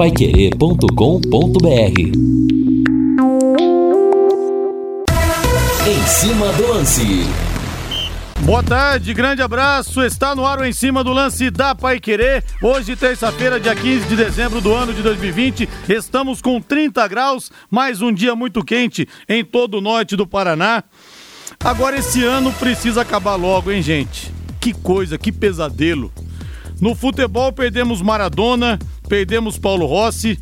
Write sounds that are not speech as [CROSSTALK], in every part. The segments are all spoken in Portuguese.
paiquerê.com.br Em cima do lance. Boa tarde, grande abraço. Está no ar o Em Cima do Lance da Pai Querer. Hoje, terça-feira, dia 15 de dezembro do ano de 2020. Estamos com 30 graus, mais um dia muito quente em todo o norte do Paraná. Agora, esse ano precisa acabar logo, hein, gente? Que coisa, que pesadelo. No futebol, perdemos Maradona, perdemos Paulo Rossi.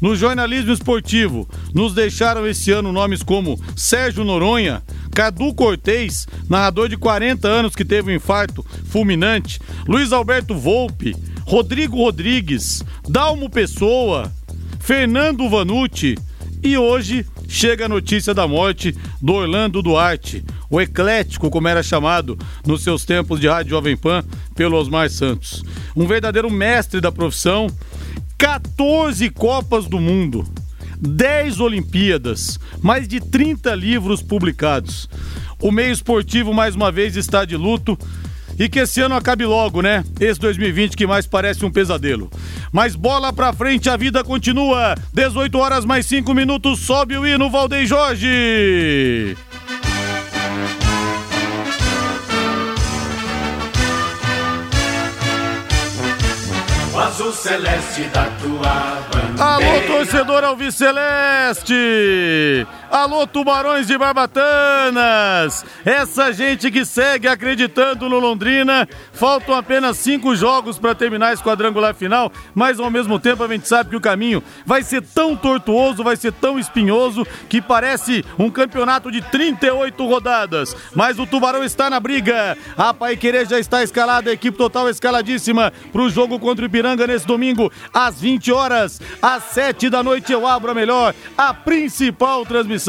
No jornalismo esportivo, nos deixaram esse ano nomes como Sérgio Noronha, Cadu Cortez, narrador de 40 anos que teve um infarto fulminante, Luiz Alberto Volpe, Rodrigo Rodrigues, Dalmo Pessoa, Fernando Vanucci e hoje chega a notícia da morte do Orlando Duarte, o eclético, como era chamado nos seus tempos de Rádio Jovem Pan, pelo Osmar Santos. Um verdadeiro mestre da profissão, 14 Copas do Mundo, 10 Olimpíadas, mais de 30 livros publicados. O meio esportivo mais uma vez está de luto e que esse ano acabe logo, né? Esse 2020 que mais parece um pesadelo. Mas bola pra frente, a vida continua. 18 horas mais 5 minutos, sobe o hino Valdem Jorge. Celeste da tua bandeira. Alô, torcedor Alves Celeste! Alô, tubarões de Barbatanas! Essa gente que segue acreditando no Londrina. Faltam apenas cinco jogos para terminar esse quadrangular final, mas ao mesmo tempo a gente sabe que o caminho vai ser tão tortuoso, vai ser tão espinhoso, que parece um campeonato de 38 rodadas. Mas o Tubarão está na briga. A Paiquerê já está escalada, a equipe total escaladíssima para o jogo contra o Ipiranga nesse domingo, às 20 horas. Às 7 da noite eu abro a melhor, a principal transmissão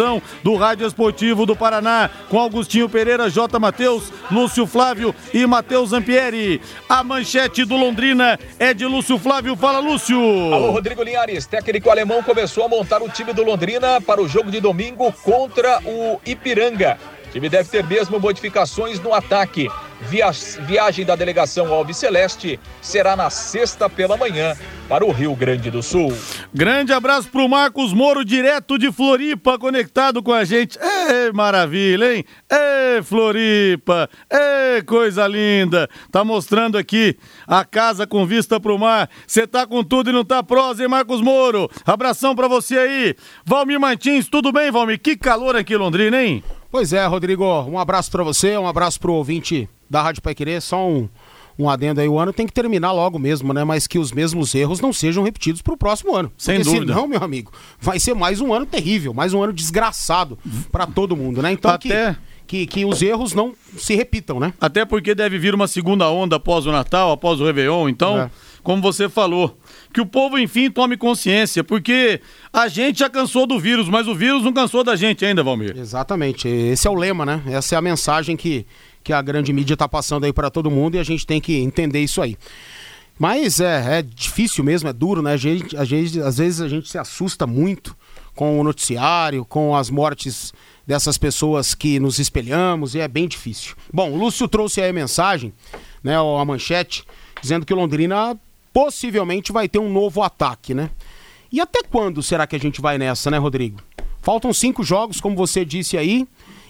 do Rádio Esportivo do Paraná, com Augustinho Pereira, J. Matheus, Lúcio Flávio e Matheus Zampieri. A manchete do Londrina é de Lúcio Flávio. Fala, Lúcio! Alô, Rodrigo Linhares, técnico alemão começou a montar o time do Londrina para o jogo de domingo contra o Ipiranga. O time deve ter mesmo modificações no ataque. Via viagem da delegação Alves Celeste será na sexta pela manhã para o Rio Grande do Sul. Grande abraço pro Marcos Moro, direto de Floripa, conectado com a gente. Ê, maravilha, hein? Ê, Floripa! Ê, coisa linda! Tá mostrando aqui a casa com vista pro mar. Você tá com tudo e não tá prosa, hein, Marcos Moro? Abração pra você aí. Valmir Martins, tudo bem, Valmir? Que calor aqui em Londrina, hein? Pois é, Rodrigo. Um abraço para você, um abraço pro ouvinte da Rádio Pai Querer. Só um, um adendo aí. O ano tem que terminar logo mesmo, né? Mas que os mesmos erros não sejam repetidos pro próximo ano. Sem Porque dúvida. senão, meu amigo, vai ser mais um ano terrível, mais um ano desgraçado para todo mundo, né? Então Até- que, que, que os erros não se repitam, né? Até porque deve vir uma segunda onda após o Natal, após o Réveillon. Então, É. como você falou, que o povo, enfim, tome consciência, porque a gente já cansou do vírus, mas o vírus não cansou da gente ainda, Valmir. Exatamente. Esse é o lema, né? Essa é a mensagem que, que a grande mídia tá passando aí para todo mundo e a gente tem que entender isso aí. Mas é, é difícil mesmo, é duro, né? A gente, a gente, às vezes a gente se assusta muito com o noticiário, com as mortes dessas pessoas que nos espelhamos e é bem difícil. Bom, o Lúcio trouxe aí a mensagem, né, a manchete, dizendo que Londrina possivelmente vai ter um novo ataque, né? E até quando será que a gente vai nessa, né, Rodrigo? Faltam cinco jogos, como você disse aí,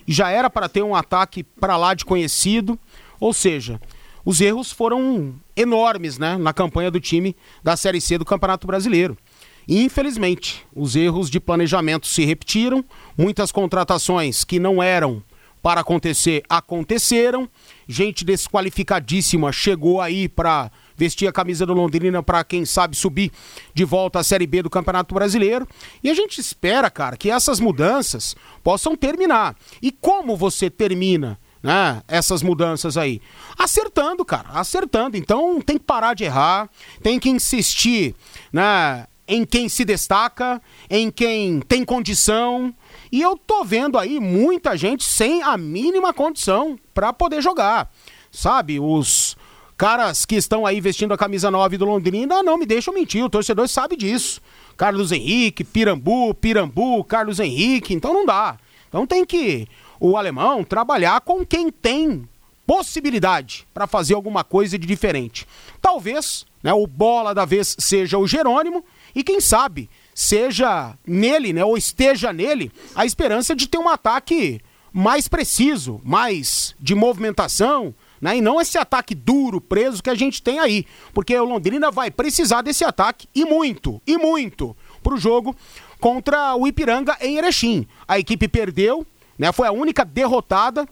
já era para ter um ataque para lá de conhecido. Ou seja, os erros foram enormes, né, na campanha do time da Série C do Campeonato Brasileiro. Infelizmente, os erros de planejamento se repetiram, muitas contratações que não eram para acontecer aconteceram, gente desqualificadíssima chegou aí para vestir a camisa do Londrina para quem sabe subir de volta à Série B do Campeonato Brasileiro. E a gente espera, cara, que essas mudanças possam terminar. E como você termina né, essas mudanças aí? Acertando, cara, acertando. Então tem que parar de errar, tem que insistir, né, em quem se destaca, em quem tem condição. E eu tô vendo aí muita gente sem a mínima condição para poder jogar. Sabe, os caras que estão aí vestindo a camisa 9 do Londrina não me deixam mentir, o torcedor sabe disso. Carlos Henrique, Pirambu, Pirambu, Carlos Henrique, então não dá. Então tem que o alemão trabalhar com quem tem possibilidade para fazer alguma coisa de diferente. Talvez, né, o bola da vez seja o Jerônimo E quem sabe seja nele, né, ou esteja nele, a esperança de ter um ataque mais preciso, mais de movimentação, né? E não esse ataque duro, preso que a gente tem aí. Porque o Londrina vai precisar desse ataque e muito, e muito, para o jogo contra o Ipiranga em Erechim. A equipe perdeu, né? Foi a única derrotada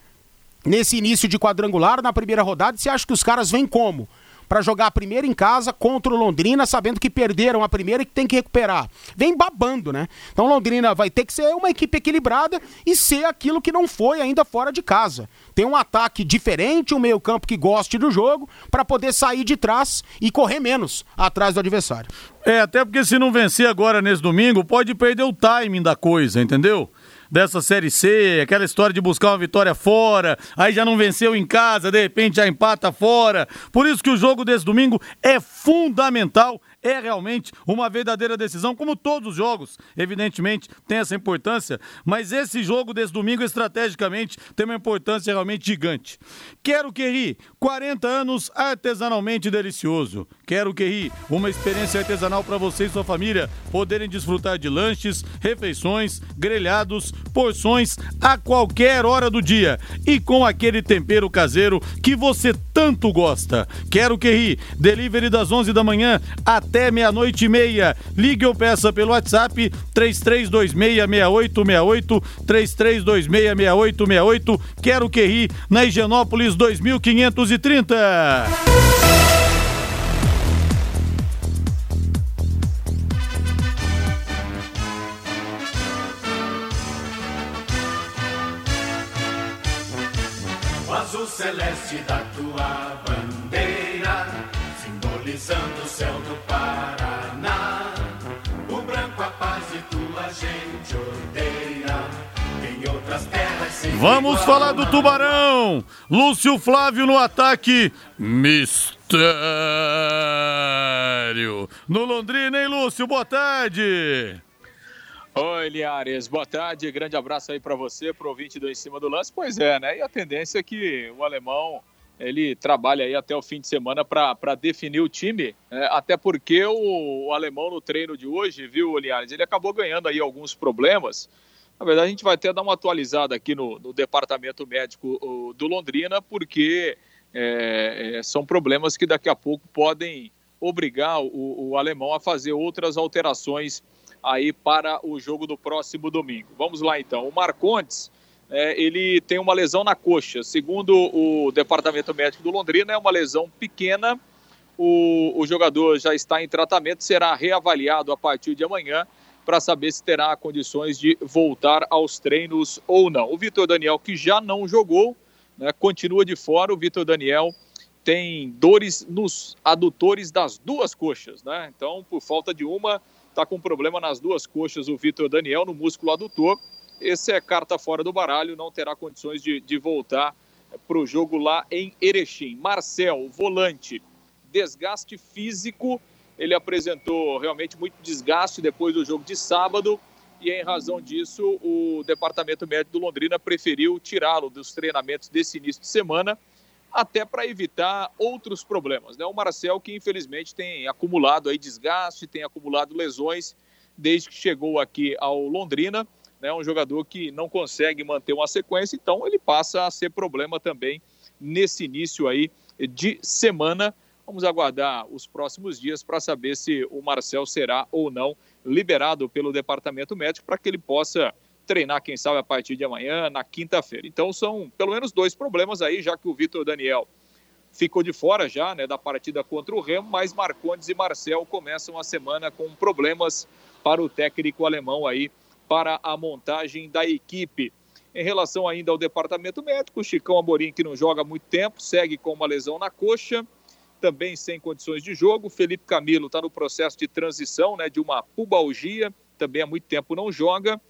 nesse início de quadrangular na primeira rodada. Você acha que os caras vêm como? Para jogar a primeira em casa contra o Londrina, sabendo que perderam a primeira e que tem que recuperar. Vem babando, né? Então Londrina vai ter que ser uma equipe equilibrada e ser aquilo que não foi ainda fora de casa. Tem um ataque diferente, um meio-campo que goste do jogo, para poder sair de trás e correr menos atrás do adversário. É, até porque se não vencer agora nesse domingo, pode perder o timing da coisa, entendeu? Dessa Série C, aquela história de buscar uma vitória fora, aí já não venceu em casa, de repente já empata fora. Por isso que o jogo desse domingo é fundamental é realmente uma verdadeira decisão, como todos os jogos, evidentemente, tem essa importância, mas esse jogo desse domingo, estrategicamente, tem uma importância realmente gigante. Quero que ri, 40 anos artesanalmente delicioso. Quero que ri, uma experiência artesanal para você e sua família poderem desfrutar de lanches, refeições, grelhados, porções a qualquer hora do dia e com aquele tempero caseiro que você tanto gosta. Quero que ri, delivery das 11 da manhã até meia-noite e meia. Ligue ou peça pelo WhatsApp 33266868, 33266868. Quero que ri na Higienópolis 2530. Celeste da tua bandeira, simbolizando o céu do Vamos falar do Tubarão. Lúcio Flávio no ataque. Mistério. No Londrina, hein, Lúcio? Boa tarde. Oi, Liares, boa tarde, grande abraço aí para você, pro ouvinte do Em Cima do Lance. Pois é, né? E a tendência é que o alemão ele trabalha aí até o fim de semana para definir o time, né? até porque o, o, alemão no treino de hoje, viu, Liares, ele acabou ganhando aí alguns problemas na verdade, a gente vai até dar uma atualizada aqui no, no departamento médico do Londrina, porque é, é, são problemas que daqui a pouco podem obrigar o, o, alemão a fazer outras alterações aí para o jogo do próximo domingo. Vamos lá então. O Marcondes, é, ele tem uma lesão na coxa. Segundo o departamento médico do Londrina, é uma lesão pequena. O, o jogador já está em tratamento, será reavaliado a partir de amanhã para saber se terá condições de voltar aos treinos ou não. O Vitor Daniel, que já não jogou, né, continua de fora. O Vitor Daniel tem dores nos adutores das duas coxas, né? Então, por falta de uma, está com problema nas duas coxas o Vitor Daniel, no músculo adutor. Esse é carta fora do baralho, não terá condições de, de voltar para o jogo lá em Erechim. Marcel, volante, desgaste físico ele apresentou realmente muito desgaste depois do jogo de sábado e em razão disso o departamento médico do Londrina preferiu tirá-lo dos treinamentos desse início de semana até para evitar outros problemas. Né? O Marcel que infelizmente tem acumulado aí desgaste, tem acumulado lesões desde que chegou aqui ao Londrina, né? um jogador que não consegue manter uma sequência, então ele passa a ser problema também nesse início aí de semana Vamos aguardar os próximos dias para saber se o Marcel será ou não liberado pelo departamento médico para que ele possa treinar, quem sabe, a partir de amanhã, na quinta-feira. Então são pelo menos dois problemas aí, já que o Vitor Daniel ficou de fora já né, da partida contra o Remo, mas Marcondes e Marcel começam a semana com problemas para o técnico alemão aí para a montagem da equipe. Em relação ainda ao departamento médico, Chicão Amorim, que não joga há muito tempo, segue com uma lesão na coxa também sem condições de jogo. Felipe Camilo está no processo de transição, né, de uma pubalgia, também há muito tempo não joga.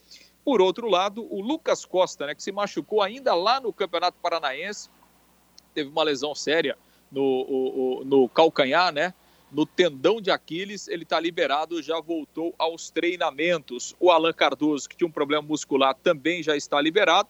Por outro lado, o Lucas Costa, né, que se machucou ainda lá no Campeonato Paranaense, teve uma lesão séria no, o, o, no calcanhar, né? No tendão de Aquiles, ele está liberado, já voltou aos treinamentos. O Alan Cardoso, que tinha um problema muscular, também já está liberado.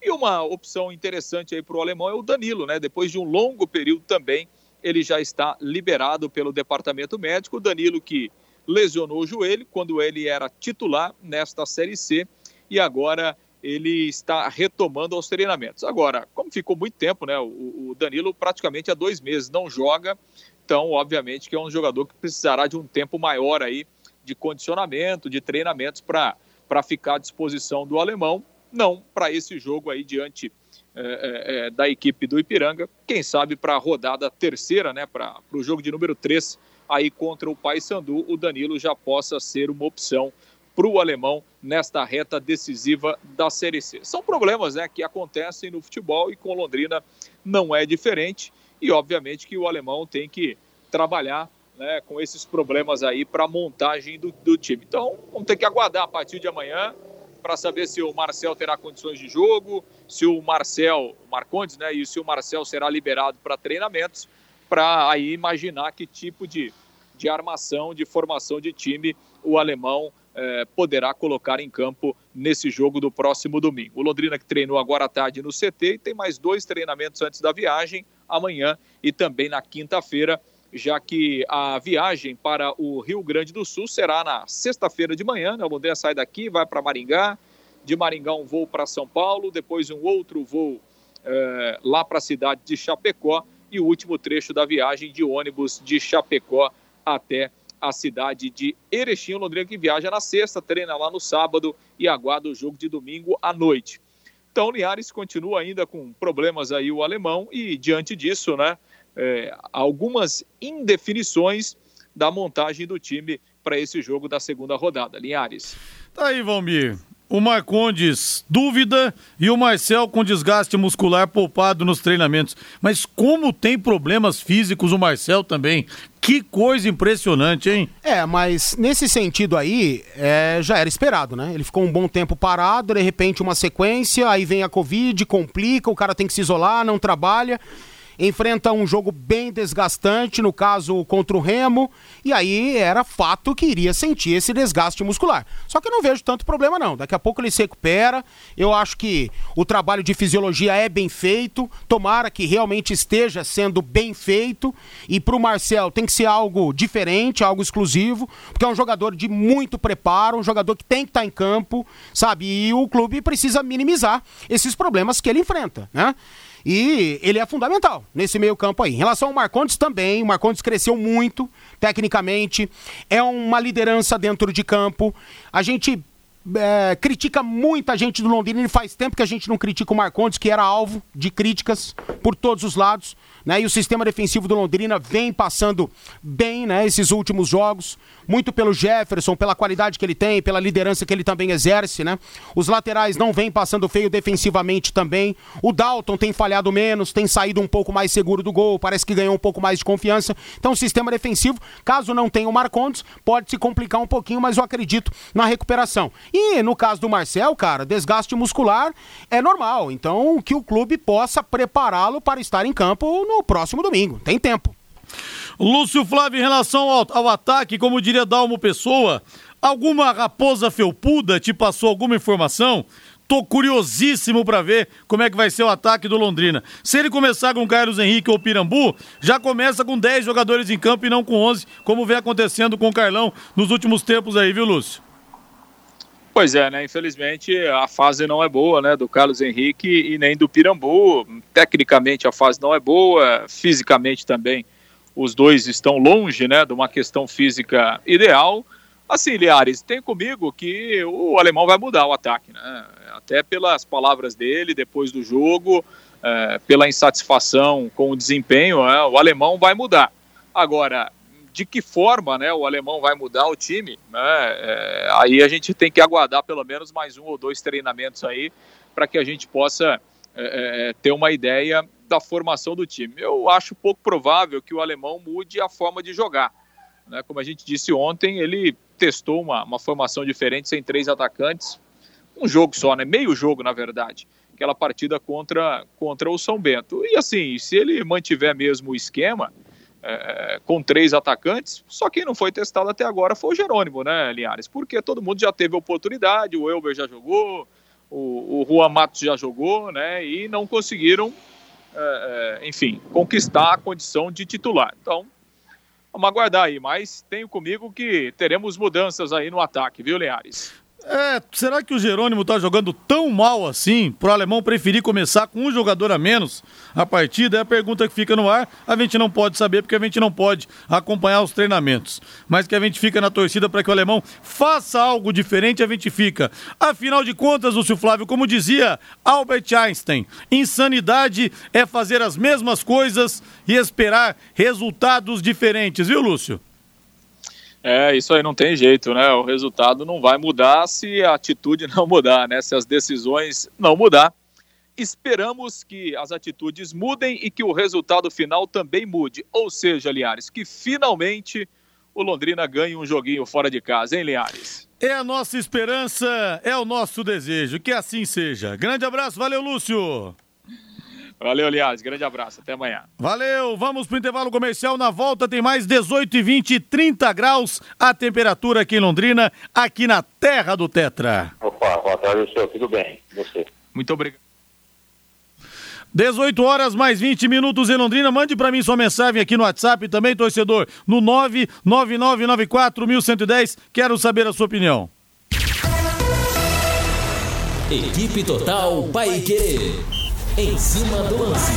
E uma opção interessante aí para o alemão é o Danilo, né? Depois de um longo período também ele já está liberado pelo departamento médico. O Danilo, que lesionou o joelho quando ele era titular nesta Série C e agora ele está retomando os treinamentos. Agora, como ficou muito tempo, né? O, Danilo praticamente há dois meses não joga, então, obviamente, que é um jogador que precisará de um tempo maior aí de condicionamento, de treinamentos para ficar à disposição do alemão, não para esse jogo aí diante é, é, da equipe do Ipiranga, quem sabe para a rodada terceira, né? Para o jogo de número 3 aí contra o Paysandu, o Danilo já possa ser uma opção para o alemão nesta reta decisiva da Série C. São problemas né, que acontecem no futebol e com Londrina não é diferente. E obviamente que o alemão tem que trabalhar né, com esses problemas aí para a montagem do, do, time. Então vamos ter que aguardar a partir de amanhã para saber se o Marcel terá condições de jogo, se o Marcel, o Marcondes, né, e se o Marcel será liberado para treinamentos, para aí imaginar que tipo de, de armação, de formação de time o alemão é, poderá colocar em campo nesse jogo do próximo domingo. O Londrina que treinou agora à tarde no CT e tem mais dois treinamentos antes da viagem, amanhã e também na quinta-feira, já que a viagem para o Rio Grande do Sul será na sexta-feira de manhã. Né? O Londrina sai daqui, vai para Maringá, de Maringá um voo para São Paulo, depois um outro voo é, lá para a cidade de Chapecó e o último trecho da viagem de ônibus de Chapecó até a cidade de Erechim. O Londrina que viaja na sexta, treina lá no sábado e aguarda o jogo de domingo à noite. Então, o Linhares continua ainda com problemas aí o alemão e diante disso, né, é, algumas indefinições da montagem do time para esse jogo da segunda rodada. Linhares. Tá aí, Valmir o Marcondes dúvida e o Marcel com desgaste muscular poupado nos treinamentos. Mas como tem problemas físicos o Marcel também. Que coisa impressionante, hein? É, mas nesse sentido aí, é, já era esperado, né? Ele ficou um bom tempo parado, de repente uma sequência, aí vem a Covid, complica, o cara tem que se isolar, não trabalha enfrenta um jogo bem desgastante, no caso contra o Remo, e aí era fato que iria sentir esse desgaste muscular. Só que eu não vejo tanto problema não. Daqui a pouco ele se recupera. Eu acho que o trabalho de fisiologia é bem feito. Tomara que realmente esteja sendo bem feito. E para o Marcel tem que ser algo diferente, algo exclusivo, porque é um jogador de muito preparo, um jogador que tem que estar tá em campo, sabe? E o clube precisa minimizar esses problemas que ele enfrenta, né? E ele é fundamental nesse meio campo aí. Em relação ao Marcondes também, o Marcondes cresceu muito tecnicamente, é uma liderança dentro de campo. A gente é, critica muita gente do Londrina e faz tempo que a gente não critica o Marcondes, que era alvo de críticas por todos os lados. Né? E o sistema defensivo do Londrina vem passando bem né, esses últimos jogos, muito pelo Jefferson, pela qualidade que ele tem, pela liderança que ele também exerce. Né? Os laterais não vêm passando feio defensivamente também. O Dalton tem falhado menos, tem saído um pouco mais seguro do gol, parece que ganhou um pouco mais de confiança. Então, o sistema defensivo, caso não tenha o Marcondes, pode se complicar um pouquinho, mas eu acredito na recuperação. E no caso do Marcel, cara, desgaste muscular é normal. Então, que o clube possa prepará-lo para estar em campo no próximo domingo. Tem tempo. Lúcio Flávio, em relação ao, ao ataque, como diria Dalmo Pessoa, alguma raposa felpuda te passou alguma informação? Tô curiosíssimo para ver como é que vai ser o ataque do Londrina. Se ele começar com Carlos Henrique ou Pirambu, já começa com 10 jogadores em campo e não com 11, como vem acontecendo com o Carlão nos últimos tempos aí, viu, Lúcio? Pois é, né? Infelizmente a fase não é boa, né? Do Carlos Henrique e nem do Pirambu. Tecnicamente a fase não é boa, fisicamente também os dois estão longe, né? De uma questão física ideal. Assim, Liares, tem comigo que o alemão vai mudar o ataque, né? Até pelas palavras dele depois do jogo, é, pela insatisfação com o desempenho, é, o alemão vai mudar. Agora, de que forma né, o alemão vai mudar o time, né, é, aí a gente tem que aguardar pelo menos mais um ou dois treinamentos aí para que a gente possa é, é, ter uma ideia da formação do time. Eu acho pouco provável que o alemão mude a forma de jogar. Né, como a gente disse ontem, ele testou uma, uma formação diferente sem três atacantes, um jogo só, né, meio jogo na verdade, aquela partida contra, contra o São Bento. E assim, se ele mantiver mesmo o esquema, é, com três atacantes, só quem não foi testado até agora foi o Jerônimo, né, Linhares? Porque todo mundo já teve oportunidade, o Elber já jogou, o, o Juan Matos já jogou, né, e não conseguiram, é, é, enfim, conquistar a condição de titular. Então, Vamos aguardar aí, mas tenho comigo que teremos mudanças aí no ataque, viu, Leares? É, será que o Jerônimo tá jogando tão mal assim pro alemão preferir começar com um jogador a menos a partida? É a pergunta que fica no ar. A gente não pode saber porque a gente não pode acompanhar os treinamentos. Mas que a gente fica na torcida para que o alemão faça algo diferente, a gente fica. Afinal de contas, Lúcio Flávio, como dizia Albert Einstein, insanidade é fazer as mesmas coisas e esperar resultados diferentes, viu, Lúcio? É, isso aí não tem jeito, né? O resultado não vai mudar se a atitude [LAUGHS] não mudar, né? Se as decisões não mudar. Esperamos que as atitudes mudem e que o resultado final também mude. Ou seja, Liares, que finalmente o Londrina ganhe um joguinho fora de casa, hein, Liares? É a nossa esperança, é o nosso desejo. Que assim seja. Grande abraço, valeu, Lúcio. Valeu, aliás. Grande abraço. Até amanhã. Valeu. Vamos pro intervalo comercial. Na volta tem mais 18 e 20, 30 graus a temperatura aqui em Londrina, aqui na terra do Tetra. Opa, boa tarde, senhor. Tudo bem? Você? Muito obrigado. 18 horas mais 20 minutos em Londrina. Mande para mim sua mensagem aqui no WhatsApp também, torcedor, no 999941110. Quero saber a sua opinião. Equipe Total Paique. Em cima do lance.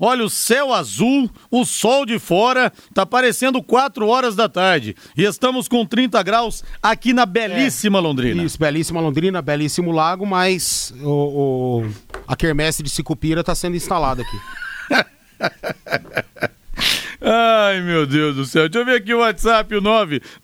Olha o céu azul, o sol de fora, tá parecendo 4 horas da tarde. E estamos com 30 graus aqui na belíssima é, Londrina. Isso, belíssima Londrina, belíssimo lago, mas o, o a quermesse de Sicupira está sendo instalada aqui. [LAUGHS] Ai, meu Deus do céu. Deixa eu ver aqui o WhatsApp, o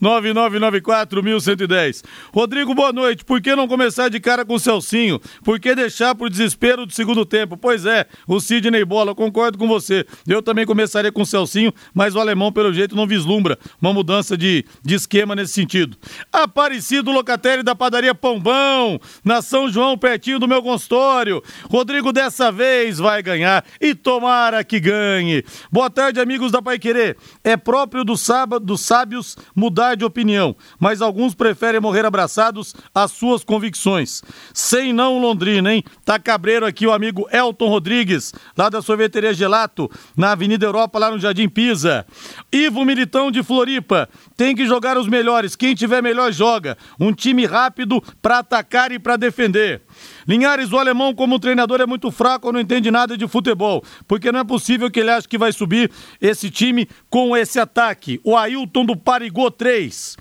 999941110. Rodrigo, boa noite. Por que não começar de cara com o Celcinho? Por que deixar pro desespero do segundo tempo? Pois é, o Sidney Bola, concordo com você. Eu também começaria com o Celcinho, mas o alemão, pelo jeito, não vislumbra uma mudança de, de esquema nesse sentido. Aparecido Locatelli da padaria Pãobão, na São João, pertinho do meu consultório. Rodrigo, dessa vez vai ganhar e tomara que ganhe. Boa tarde, amigos da Pai Querer. É próprio do sábado, dos sábios mudar de opinião, mas alguns preferem morrer abraçados às suas convicções. Sem não Londrina, hein? Tá cabreiro aqui o amigo Elton Rodrigues, lá da sorveteria Gelato, na Avenida Europa, lá no Jardim Pisa. Ivo Militão de Floripa, tem que jogar os melhores. Quem tiver melhor joga. Um time rápido para atacar e para defender. Linhares, o alemão, como treinador, é muito fraco, não entende nada de futebol, porque não é possível que ele ache que vai subir esse time com esse ataque. O Ailton do Parigô 3.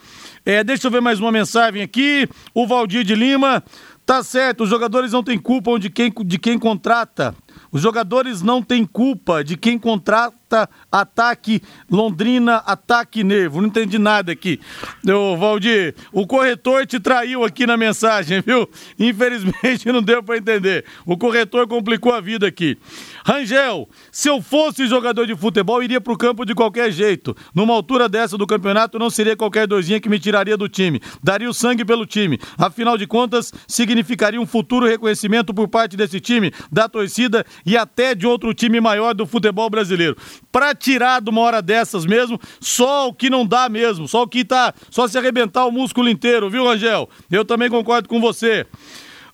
É, deixa eu ver mais uma mensagem aqui. O Valdir de Lima. Tá certo, os jogadores não têm culpa de quem, de quem contrata. Os jogadores não têm culpa de quem contrata ataque Londrina, ataque Nervo. Não entendi nada aqui. Ô, Valdir, o corretor te traiu aqui na mensagem, [LAUGHS] viu? Infelizmente não deu para entender. O corretor complicou a vida aqui. Rangel, se eu fosse jogador de futebol, iria pro campo de qualquer jeito. Numa altura dessa do campeonato, não seria qualquer dorzinha que me tiraria do time. Daria o sangue pelo time. Afinal de contas, significaria um futuro reconhecimento por parte desse time, da torcida e até de outro time maior do futebol brasileiro. Pra tirar de uma hora dessas mesmo, só o que não dá mesmo, só o que tá, só se arrebentar o músculo inteiro, viu, Rangel? Eu também concordo com você.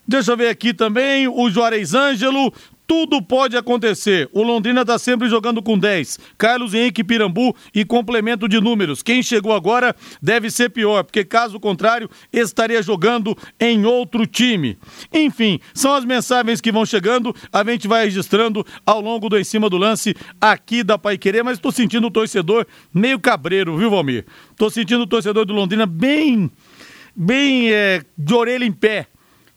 Deixa eu ver aqui também o Juarez Ângelo tudo pode acontecer. O Londrina está sempre jogando com 10. Carlos Henrique Pirambu e complemento de números. Quem chegou agora deve ser pior, porque caso contrário, estaria jogando em outro time. Enfim, são as mensagens que vão chegando, a gente vai registrando ao longo do Em Cima do Lance aqui da Pai Querer, mas estou sentindo o torcedor meio cabreiro, viu, Valmir? Estou sentindo o torcedor do Londrina bem, bem é, de orelha em pé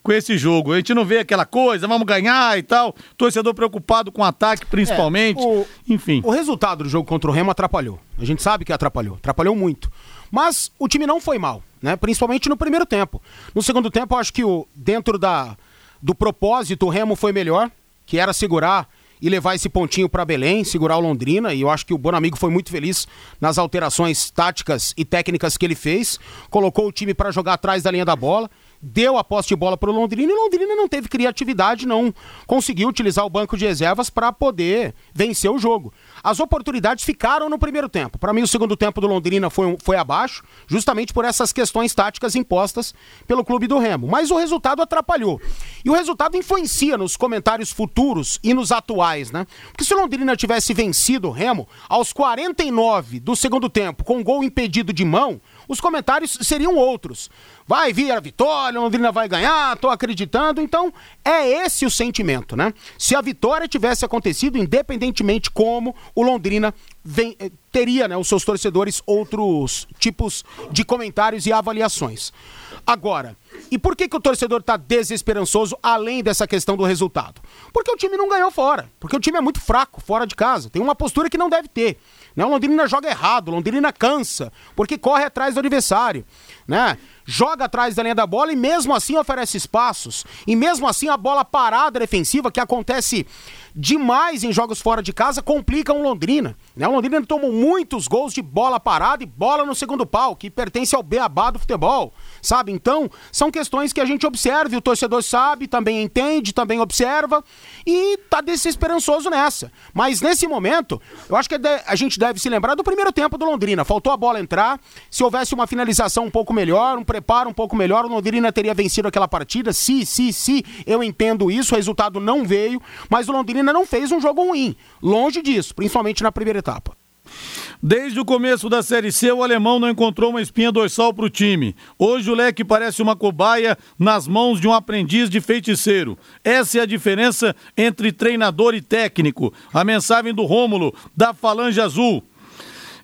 com esse jogo. A gente não vê aquela coisa, vamos ganhar e tal. Torcedor preocupado com o ataque, principalmente. É, o, Enfim. O resultado do jogo contra o Remo atrapalhou. A gente sabe que atrapalhou. Atrapalhou muito. Mas o time não foi mal, né? Principalmente no primeiro tempo. No segundo tempo, eu acho que o, dentro da, do propósito, o Remo foi melhor, que era segurar e levar esse pontinho para Belém, segurar o Londrina, e eu acho que o Bonamigo foi muito feliz nas alterações táticas e técnicas que ele fez, colocou o time para jogar atrás da linha da bola, deu a posse de bola para o Londrina e Londrina não teve criatividade, não conseguiu utilizar o banco de reservas para poder vencer o jogo. as oportunidades ficaram no primeiro tempo. Para mim, o segundo tempo do Londrina foi, foi abaixo, justamente por essas questões táticas impostas pelo clube do Remo. Mas o resultado atrapalhou. E o resultado influencia nos comentários futuros e nos atuais, né? Porque se o Londrina tivesse vencido o Remo aos 49 do segundo tempo, com um gol impedido de mão, os comentários seriam outros. Vai vir a vitória, Londrina vai ganhar, tô acreditando. Então, é esse o sentimento, né? Se a vitória tivesse acontecido, independentemente como, o Londrina vem, eh, teria, né, os seus torcedores outros tipos de comentários e avaliações. Agora, e por que, que o torcedor está desesperançoso além dessa questão do resultado? Porque o time não ganhou fora. Porque o time é muito fraco fora de casa. Tem uma postura que não deve ter. Né? O Londrina joga errado, Londrina cansa, porque corre atrás do adversário. Né? joga atrás da linha da bola e mesmo assim oferece espaços. E mesmo assim a bola parada defensiva, que acontece demais em jogos fora de casa, complica o Londrina. Né? O Londrina tomou muitos gols de bola parada e bola no segundo pau, que pertence ao beabá do futebol, sabe? Então, são questões que a gente observa e o torcedor sabe, também entende, também observa e tá desesperançoso nessa. Mas nesse momento, eu acho que a gente deve se lembrar do primeiro tempo do Londrina. Faltou a bola entrar, se houvesse uma finalização um pouco melhor, um preparo um pouco melhor, o Londrina teria vencido aquela partida. Se, se, se, eu entendo isso, o resultado não veio, mas o Londrina não fez um jogo ruim. Longe disso, principalmente na primeira etapa. Desde o começo da Série C, o alemão não encontrou uma espinha dorsal para o time. Hoje o leque parece uma cobaia nas mãos de um aprendiz de feiticeiro. Essa é a diferença entre treinador e técnico. A mensagem do Rômulo, da Falange Azul.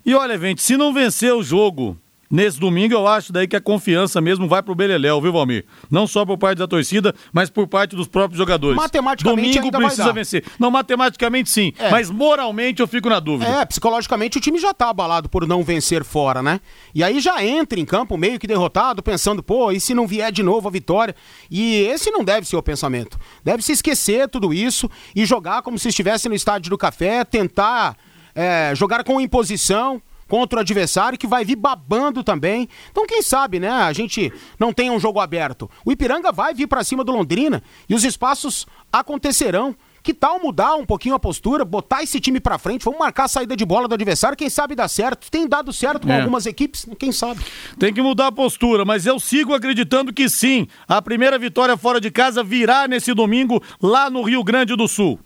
E olha, gente, se não vencer o jogo Nesse domingo eu acho daí que a confiança mesmo vai pro Beleléu, viu, Valmir? Não só por parte da torcida, mas por parte dos próprios jogadores. Matematicamente Domingo precisa vencer. Não, matematicamente sim, é. mas moralmente eu fico na dúvida. É, psicologicamente o time já tá abalado por não vencer fora, né? E aí já entra em campo meio que derrotado, pensando, pô, e se não vier de novo a vitória? E esse não deve ser o pensamento. Deve se esquecer tudo isso e jogar como se estivesse no estádio do café, tentar é, jogar com imposição contra o adversário que vai vir babando também. Então, quem sabe, né? A gente não tem um jogo aberto. O Ipiranga vai vir para cima do Londrina e os espaços acontecerão. Que tal mudar um pouquinho a postura, botar esse time para frente, vamos marcar a saída de bola do adversário, quem sabe dá certo. Tem dado certo com é. algumas equipes, quem sabe. Tem que mudar a postura, mas eu sigo acreditando que sim. A primeira vitória fora de casa virá nesse domingo lá no Rio Grande do Sul.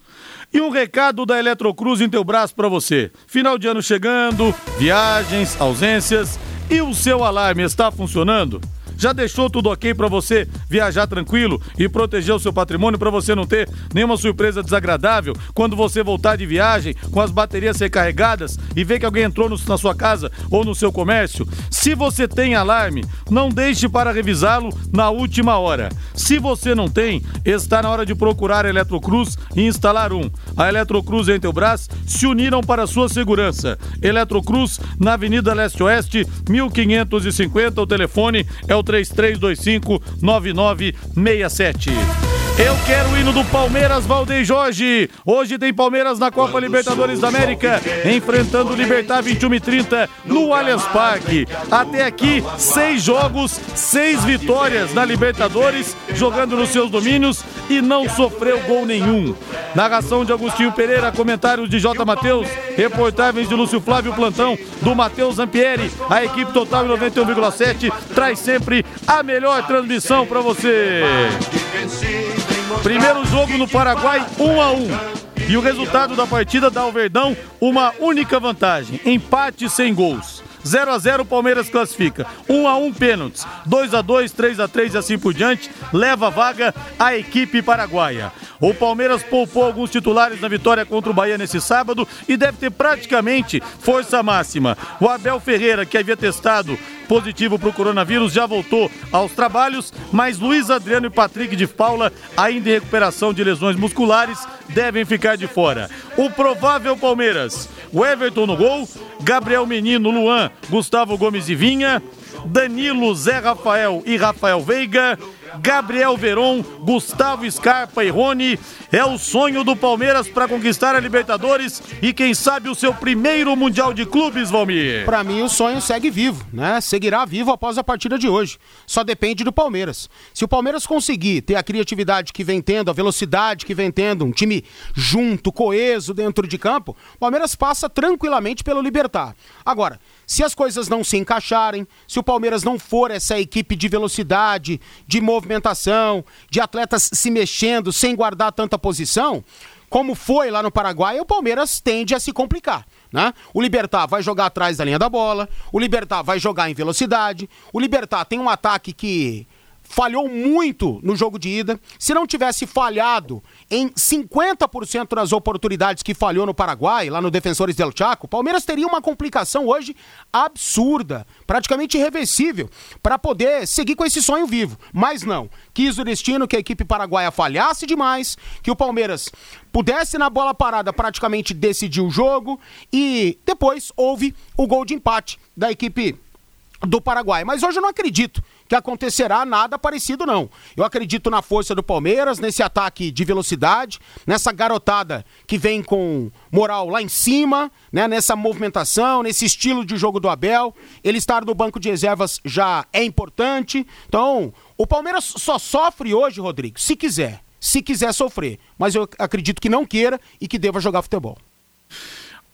E um recado da Eletrocruz em teu braço para você. Final de ano chegando, viagens, ausências e o seu alarme está funcionando? Já deixou tudo ok para você viajar tranquilo e proteger o seu patrimônio para você não ter nenhuma surpresa desagradável quando você voltar de viagem com as baterias recarregadas e ver que alguém entrou no, na sua casa ou no seu comércio? Se você tem alarme, não deixe para revisá-lo na última hora. Se você não tem, está na hora de procurar a Eletrocruz e instalar um. A Eletrocruz e a Intelbras se uniram para sua segurança. Eletrocruz na Avenida Leste Oeste, 1550. O telefone é o 3325 9967. Eu quero o hino do Palmeiras, Valdeir Jorge. Hoje tem Palmeiras na Copa Libertadores da América, enfrentando o Libertar 21 e 30 no Allianz Parque. Até aqui, seis jogos, seis vitórias na Libertadores, jogando nos seus domínios e não sofreu gol nenhum. Narração de Agostinho Pereira, comentários de J. Matheus, reportagens de Lúcio Flávio Plantão, do Matheus Zampieri. A equipe total 91,7 traz sempre a melhor transmissão para você. Primeiro jogo no Paraguai, 1 um a 1 um. E o resultado da partida dá ao Verdão uma única vantagem: empate sem gols. 0 a 0 Palmeiras classifica. 1 a 1 pênaltis. 2 a 2, 3 a 3 e assim por diante, leva a vaga a equipe paraguaia. O Palmeiras poupou alguns titulares na vitória contra o Bahia nesse sábado e deve ter praticamente força máxima. O Abel Ferreira, que havia testado positivo para o coronavírus, já voltou aos trabalhos, mas Luiz Adriano e Patrick de Paula, ainda em recuperação de lesões musculares, devem ficar de fora. O provável Palmeiras, o Everton no gol, Gabriel Menino, Luan, Gustavo Gomes e Vinha, Danilo, Zé Rafael e Rafael Veiga, Gabriel Veron, Gustavo Scarpa e Rony. É o sonho do Palmeiras para conquistar a Libertadores e quem sabe o seu primeiro Mundial de Clubes, Valmir. Para mim o sonho segue vivo, né? Seguirá vivo após a partida de hoje. Só depende do Palmeiras. Se o Palmeiras conseguir ter a criatividade que vem tendo, a velocidade que vem tendo, um time junto, coeso dentro de campo, o Palmeiras passa tranquilamente pelo Libertar. Agora, se as coisas não se encaixarem, se o Palmeiras não for essa equipe de velocidade, de movimentação, de atletas se mexendo sem guardar tanta posição, como foi lá no Paraguai, o Palmeiras tende a se complicar. Né? O Libertar vai jogar atrás da linha da bola, o Libertar vai jogar em velocidade, o Libertar tem um ataque que falhou muito no jogo de ida. Se não tivesse falhado em 50% das oportunidades que falhou no Paraguai, lá no Defensores del Chaco, o Palmeiras teria uma complicação hoje absurda, praticamente irreversível, para poder seguir com esse sonho vivo. Mas não. Quis o destino que a equipe paraguaia falhasse demais, que o Palmeiras pudesse na bola parada praticamente decidir o jogo e depois houve o gol de empate da equipe do Paraguai. Mas hoje eu não acredito que acontecerá nada parecido, não. Eu acredito na força do Palmeiras, nesse ataque de velocidade, nessa garotada que vem com moral lá em cima, né? Nessa movimentação, nesse estilo de jogo do Abel. Ele estar no banco de reservas já é importante. Então, o Palmeiras só sofre hoje, Rodrigo, se quiser. Se quiser sofrer. Mas eu acredito que não queira e que deva jogar futebol.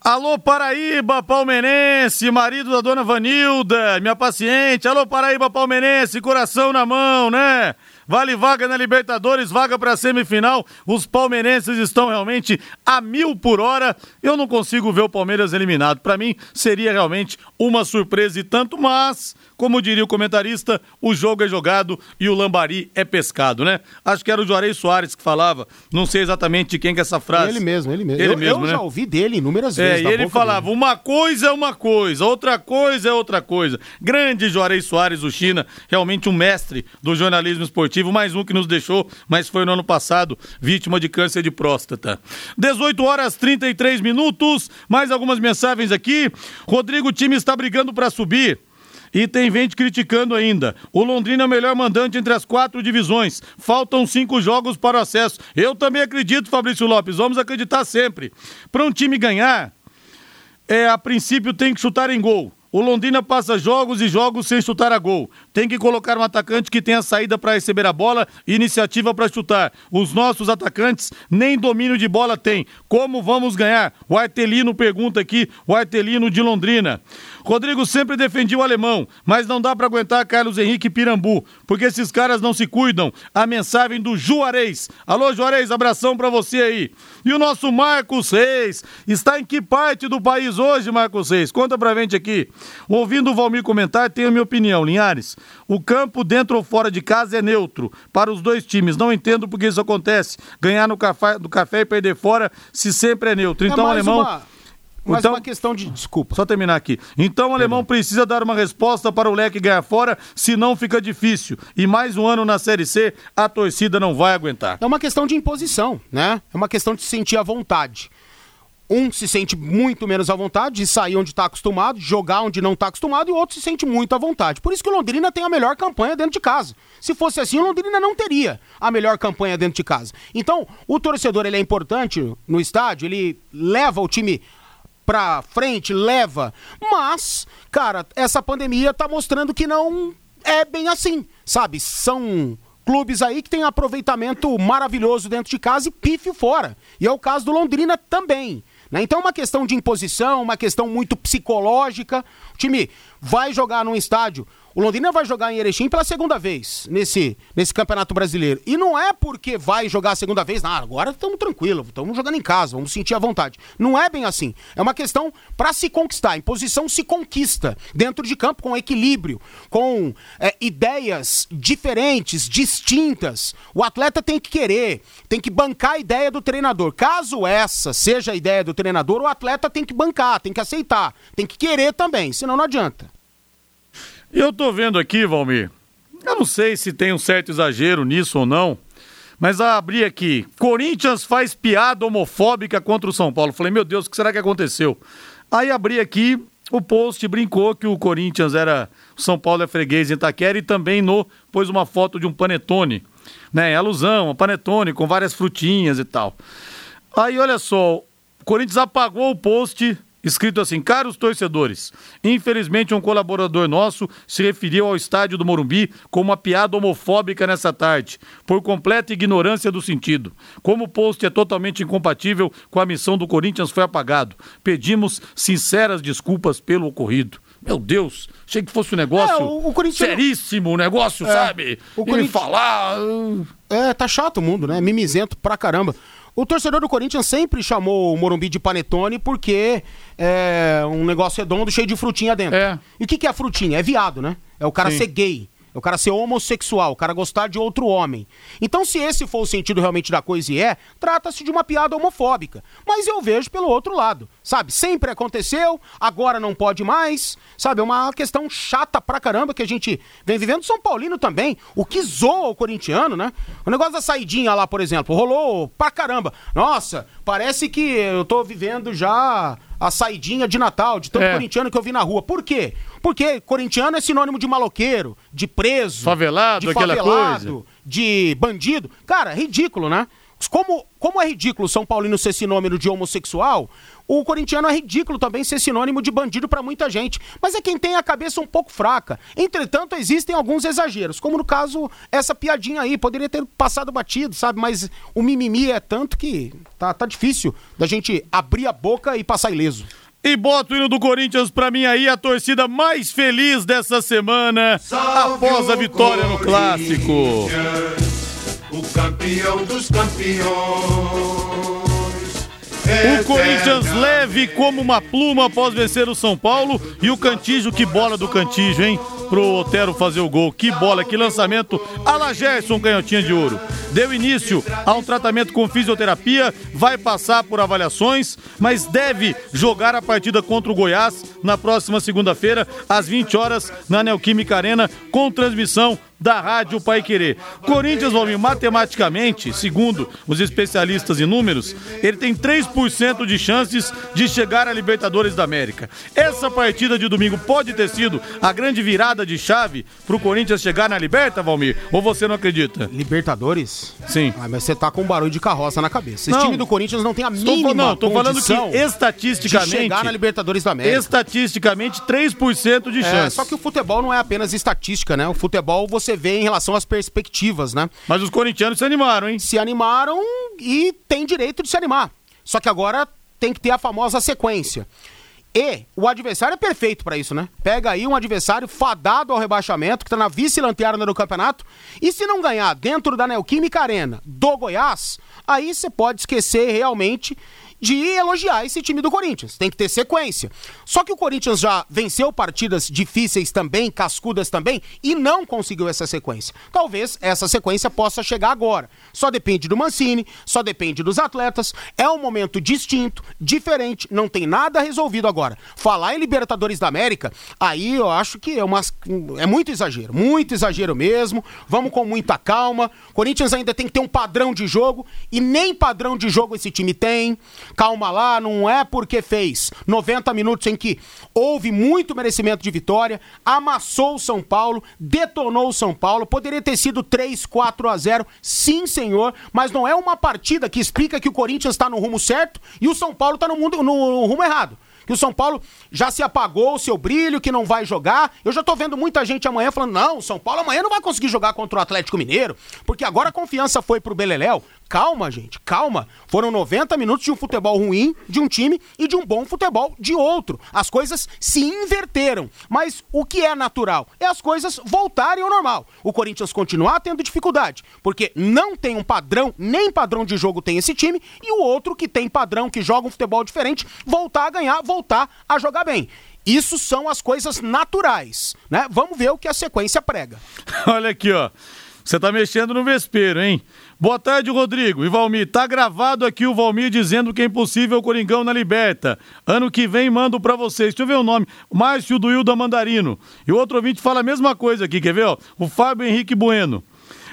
Alô Paraíba Palmeirense, marido da dona Vanilda, minha paciente. Alô Paraíba Palmeirense, coração na mão, né? Vale vaga na Libertadores, vaga para semifinal. Os palmeirenses estão realmente a mil por hora. Eu não consigo ver o Palmeiras eliminado. Para mim, seria realmente uma surpresa e tanto, mas como diria o comentarista, o jogo é jogado e o lambari é pescado, né? Acho que era o Juarez Soares que falava, não sei exatamente de quem que é essa frase. Ele mesmo, ele mesmo. Ele eu, mesmo, eu né? já ouvi dele inúmeras É, vezes. e da ele falava, dele. uma coisa é uma coisa, outra coisa é outra coisa. Grande Juarez Soares, o China, realmente um mestre do jornalismo esportivo, mais um que nos deixou, mas foi no ano passado, vítima de câncer de próstata. 18 horas 33 minutos, mais algumas mensagens aqui. Rodrigo, o time está brigando para subir. E tem gente criticando ainda. O Londrina é o melhor mandante entre as quatro divisões. Faltam cinco jogos para o acesso. Eu também acredito, Fabrício Lopes. Vamos acreditar sempre. Para um time ganhar, é, a princípio tem que chutar em gol. O Londrina passa jogos e jogos sem chutar a gol. Tem que colocar um atacante que tenha saída para receber a bola e iniciativa para chutar. Os nossos atacantes nem domínio de bola têm. Como vamos ganhar? O Artelino pergunta aqui, o Artelino de Londrina. Rodrigo sempre defendia o alemão, mas não dá para aguentar Carlos Henrique Pirambu, porque esses caras não se cuidam. A mensagem do Juarez. Alô, Juarez, abração para você aí. E o nosso Marcos Reis. Está em que parte do país hoje, Marcos Reis? Conta pra gente aqui. Ouvindo o Valmir comentar, tenho a minha opinião, Linhares. O campo dentro ou fora de casa é neutro para os dois times. Não entendo porque isso acontece. Ganhar no café, do café e perder fora se sempre é neutro. Então, é alemão. Uma, Então- uma questão de. Desculpa. Só terminar aqui. Então o alemão precisa dar uma resposta para o leque ganhar fora, senão fica difícil. E mais um ano na Série C, a torcida não vai aguentar. É uma questão de imposição, né? É uma questão de se sentir à vontade. Um se sente muito menos à vontade de sair onde está acostumado, jogar onde não está acostumado, e o outro se sente muito à vontade. Por isso que o Londrina tem a melhor campanha dentro de casa. Se fosse assim, o Londrina não teria a melhor campanha dentro de casa. Então, o torcedor ele é importante no estádio, ele leva o time pra frente, leva. Mas, cara, essa pandemia tá mostrando que não é bem assim, sabe? São clubes aí que têm aproveitamento maravilhoso dentro de casa e pífio fora. E é o caso do Londrina também. Né? Então uma questão de imposição, uma questão muito psicológica. O time vai jogar num estádio. O Londrina vai jogar em Erechim pela segunda vez nesse, nesse Campeonato Brasileiro. E não é porque vai jogar a segunda vez, não, agora estamos tranquilos, estamos jogando em casa, vamos sentir à vontade. Não é bem assim. É uma questão para se conquistar. Em posição se conquista dentro de campo com equilíbrio, com é, ideias diferentes, distintas. O atleta tem que querer, tem que bancar a ideia do treinador. Caso essa seja a ideia do treinador, o atleta tem que bancar, tem que aceitar, tem que querer também, senão não adianta. Eu tô vendo aqui, Valmir. Eu não sei se tem um certo exagero nisso ou não. Mas a abrir aqui. Corinthians faz piada homofóbica contra o São Paulo. Falei, meu Deus, o que será que aconteceu? Aí abri aqui o post brincou que o Corinthians era. O São Paulo é freguês em Itaquera e também no pôs uma foto de um panetone. Né? Alusão, um panetone com várias frutinhas e tal. Aí, olha só, o Corinthians apagou o post escrito assim: Caros torcedores, infelizmente um colaborador nosso se referiu ao estádio do Morumbi com uma piada homofóbica nessa tarde, por completa ignorância do sentido. Como o post é totalmente incompatível com a missão do Corinthians, foi apagado. Pedimos sinceras desculpas pelo ocorrido. Meu Deus, achei que fosse um negócio É, o- o Corinthians- seríssimo, um negócio, É, sabe? o E Corinthians- falar. uh, É, tá chato o mundo, né? Mimizento pra caramba. O torcedor do Corinthians sempre chamou o Morumbi de panetone porque é um negócio redondo cheio de frutinha dentro. É. E o que, que é frutinha? É viado, né? É o cara Sim. ser gay. É o cara ser homossexual, o cara gostar de outro homem. Então, se esse for o sentido realmente da coisa e é, trata-se de uma piada homofóbica. Mas eu vejo pelo outro lado, sabe? Sempre aconteceu, agora não pode mais, sabe? É uma questão chata pra caramba que a gente vem vivendo. São Paulino também, o que zoa o corintiano, né? O negócio da saidinha lá, por exemplo, rolou pra caramba. Nossa, parece que eu tô vivendo já a saidinha de Natal, de tanto É. corintiano que eu vi na rua. Por quê? Porque corintiano é sinônimo de maloqueiro, de preso, Favelado, de aquela favelado, coisa. de bandido. Cara, ridículo, né? Como, como é ridículo São Paulino ser sinônimo de homossexual, o corintiano é ridículo também ser sinônimo de bandido pra muita gente. Mas é quem tem a cabeça um pouco fraca. Entretanto, existem alguns exageros, como no caso essa piadinha aí, poderia ter passado batido, sabe? Mas o mimimi é tanto que tá, tá difícil da gente abrir a boca e passar ileso. E bota o hino do Corinthians pra mim aí, a torcida mais feliz dessa semana, após a vitória no Clássico. O campeão dos campeões. O Corinthians leve como uma pluma após vencer o São Paulo. E o Cantígio, que bola do Cantígio, hein? Pro Otero fazer o gol. Que bola, que lançamento. Ala Gerson, canhotinha de ouro. Deu início a um tratamento com fisioterapia. Vai passar por avaliações, mas deve jogar a partida contra o Goiás na próxima segunda-feira, às 20 horas, na Neoquímica Arena, com transmissão da Rádio Pai Querer. Corinthians, Valmir, matematicamente, segundo os especialistas em números, ele tem 3% de chances de chegar à Libertadores da América. Essa partida de domingo pode ter sido a grande virada de chave pro Corinthians chegar na Liberta, Valmir? Ou você não acredita? Libertadores? Sim. Ah, mas você tá com um barulho de carroça na cabeça. Esse Não. time do Corinthians não tem a mínima não, tô falando que estatisticamente. de chegar na Libertadores da América. Estatisticamente, 3% de É, chance. só que o futebol não é apenas estatística, né? O futebol você vê em relação às perspectivas, né? Mas os corintianos se animaram, hein? Se animaram e tem direito de se animar. Só que agora tem que ter a famosa sequência. E o adversário é perfeito pra isso, né? Pega aí um adversário fadado ao rebaixamento, que tá na vice-lanterna do campeonato, e se não ganhar dentro da Neoquímica Arena do Goiás, aí você pode esquecer realmente de elogiar esse time do Corinthians. Tem que ter sequência. Só que o Corinthians já venceu partidas difíceis também, cascudas também, e não conseguiu essa sequência. Talvez essa sequência possa chegar agora. Só depende do Mancini, só depende dos atletas. É um momento distinto, diferente, não tem nada resolvido agora. Falar em Libertadores da América, aí eu acho que é, umas, é muito exagero, muito exagero mesmo. Vamos com muita calma. Corinthians ainda tem que ter um padrão de jogo e nem padrão de jogo esse time tem. Calma lá, não é porque fez 90 minutos em que houve muito merecimento de vitória, amassou o São Paulo, detonou o São Paulo, poderia ter sido 3, 4 a 0, sim, senhor, mas não é uma partida que explica que o Corinthians está no rumo certo e o São Paulo está no, no rumo errado. Que o São Paulo já se apagou o seu brilho, que não vai jogar. Eu já tô vendo muita gente amanhã falando: não, o São Paulo amanhã não vai conseguir jogar contra o Atlético Mineiro, porque agora a confiança foi pro Beleléu. Calma, gente, calma. Foram 90 minutos de um futebol ruim de um time e de um bom futebol de outro. As coisas se inverteram. Mas o que é natural? É as coisas voltarem ao normal. O Corinthians continuar tendo dificuldade, porque não tem um padrão, nem padrão de jogo tem esse time, e o outro que tem padrão, que joga um futebol diferente, voltar a ganhar, voltar a jogar bem. Isso são as coisas naturais, né? Vamos ver o que a sequência prega. [LAUGHS] Olha aqui, ó. Você tá mexendo no vespeiro, hein? Boa tarde, Rodrigo. E Valmir, tá gravado aqui o Valmir dizendo que é impossível o Coringão na Liberta. Ano que vem mando pra vocês. Deixa eu ver o nome. Márcio do Hilda Mandarino. E o outro ouvinte fala a mesma coisa aqui, quer ver? Ó? O Fábio Henrique Bueno.